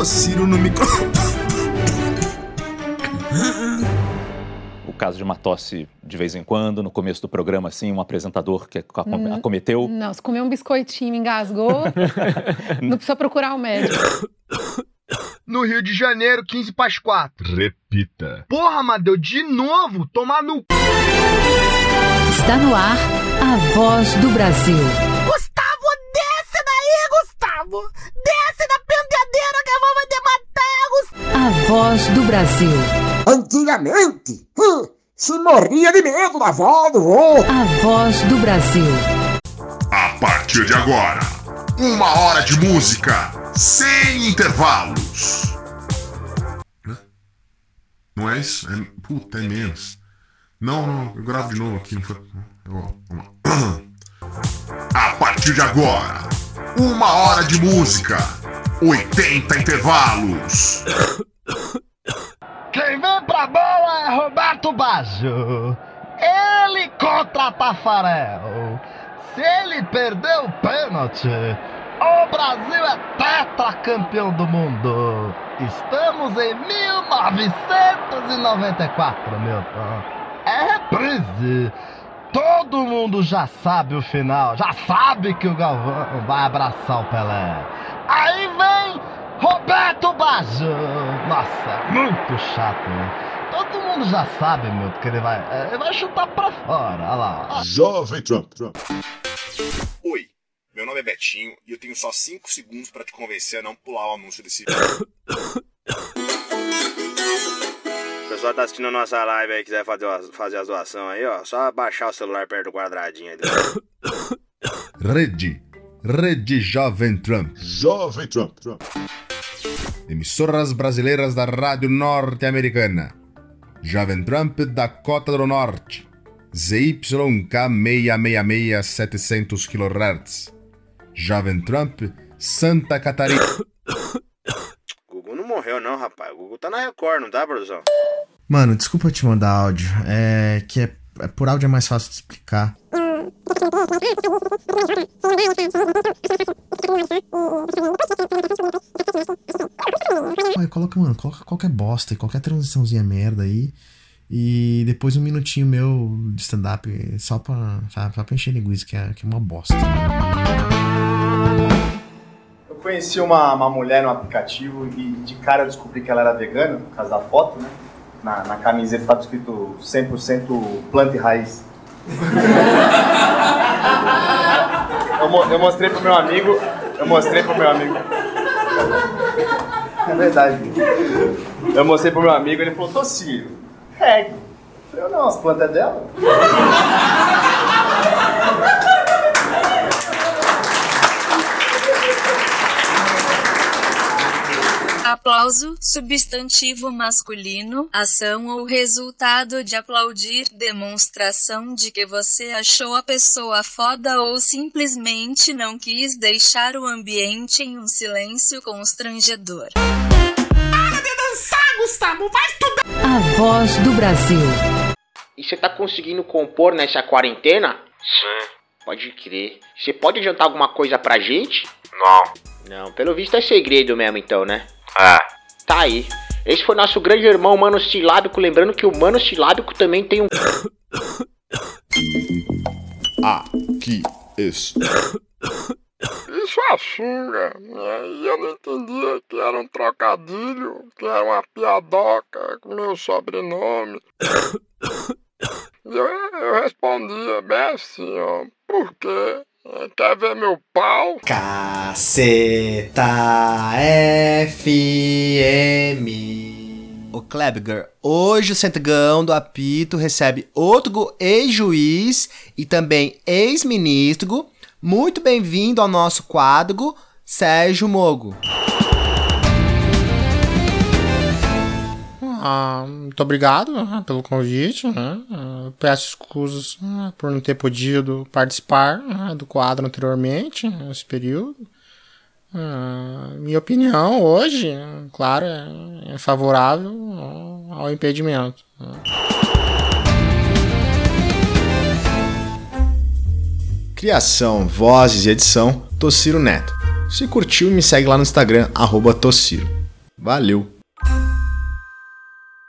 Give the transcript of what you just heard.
No micro. O caso de uma tosse de vez em quando, no começo do programa, assim, um apresentador que acom- acometeu. Não, se comer um biscoitinho, engasgou, não precisa procurar o médico. No Rio de Janeiro, 15 para as 4. Repita. Porra, Madeu, de novo? Tomar no. Está no ar a voz do Brasil. Gustavo, desce daí, Gustavo! Desce voz do Brasil. Antigamente, hum, se morria de medo da avó do vô. A voz do Brasil. A partir de agora, uma hora de música sem intervalos. Não é isso? É, puta, é menos. Não, não, eu gravo de novo aqui. Não foi... A partir de agora, uma hora de música, 80 intervalos. Quem vem pra bola Baggio. Ele contra Tafarel. Se ele perder o pênalti, o Brasil é tetracampeão do mundo. Estamos em 1994, Milton. É reprise. Todo mundo já sabe o final, já sabe que o Galvão vai abraçar o Pelé. Aí vem Roberto Baggio. Nossa, muito chato. Todo mundo já sabe, meu, que ele vai, é, ele vai chutar pra fora. Olha lá. Jovem Trump, Trump. Oi, meu nome é Betinho e eu tenho só 5 segundos pra te convencer a não pular o anúncio desse O pessoal tá assistindo a nossa live aí, quiser fazer, fazer as doações aí, ó. Só baixar o celular perto do quadradinho aí. Rede. Rede Jovem Trump. Jovem Trump, Trump. Emissoras brasileiras da Rádio Norte-Americana. Jovem Trump Dakota do Norte. ZYK 666 700 kHz. Jovem Trump Santa Catarina. Gugu não morreu não, rapaz. O Gugu tá na Record, não tá, produção? Mano, desculpa te mandar áudio. É que é, é- por áudio é mais fácil de explicar. Coloca, mano, coloca qualquer bosta, qualquer transiçãozinha merda aí. E depois um minutinho meu de stand-up só pra, sabe, só pra encher linguiça, que é, que é uma bosta. Eu conheci uma, uma mulher no aplicativo e de cara eu descobri que ela era vegana, por causa da foto, né? Na, na camiseta estava escrito 100% planta e raiz. Eu, eu mostrei pro meu amigo, eu mostrei pro meu amigo. É verdade. Eu mostrei pro meu amigo, ele falou, Tociro, reggae. Eu falei, não, as plantas é dela. Aplauso, substantivo masculino, ação ou resultado de aplaudir, demonstração de que você achou a pessoa foda ou simplesmente não quis deixar o ambiente em um silêncio constrangedor. Para de dançar, Gustavo! Vai estudar! A voz do Brasil. E você tá conseguindo compor nessa quarentena? Sim. Pode crer. Você pode adiantar alguma coisa pra gente? Não. Não, pelo visto é segredo mesmo então, né? É. Tá aí. Esse foi nosso grande irmão Mano Silábico, lembrando que o Mano Silábico também tem um... Aqui está. Isso é xinga, né? E eu não entendia que era um trocadilho, que era uma piadoca com meu sobrenome. E eu, eu respondia bem assim, ó, por quê? Quer ver meu pau? Caceta FM. O Klebger, hoje o Centrão do Apito recebe outro ex-juiz e também ex-ministro. Muito bem-vindo ao nosso quadro, Sérgio Mogo. Ah, muito obrigado ah, pelo convite. né? Ah, peço escusas ah, por não ter podido participar ah, do quadro anteriormente, nesse período. Ah, minha opinião hoje, claro, é, é favorável ao- impedimento. né? Criação, vozes e edição, Tociro Neto. Se curtiu, me segue lá no Instagram, arroba Tociro. Valeu!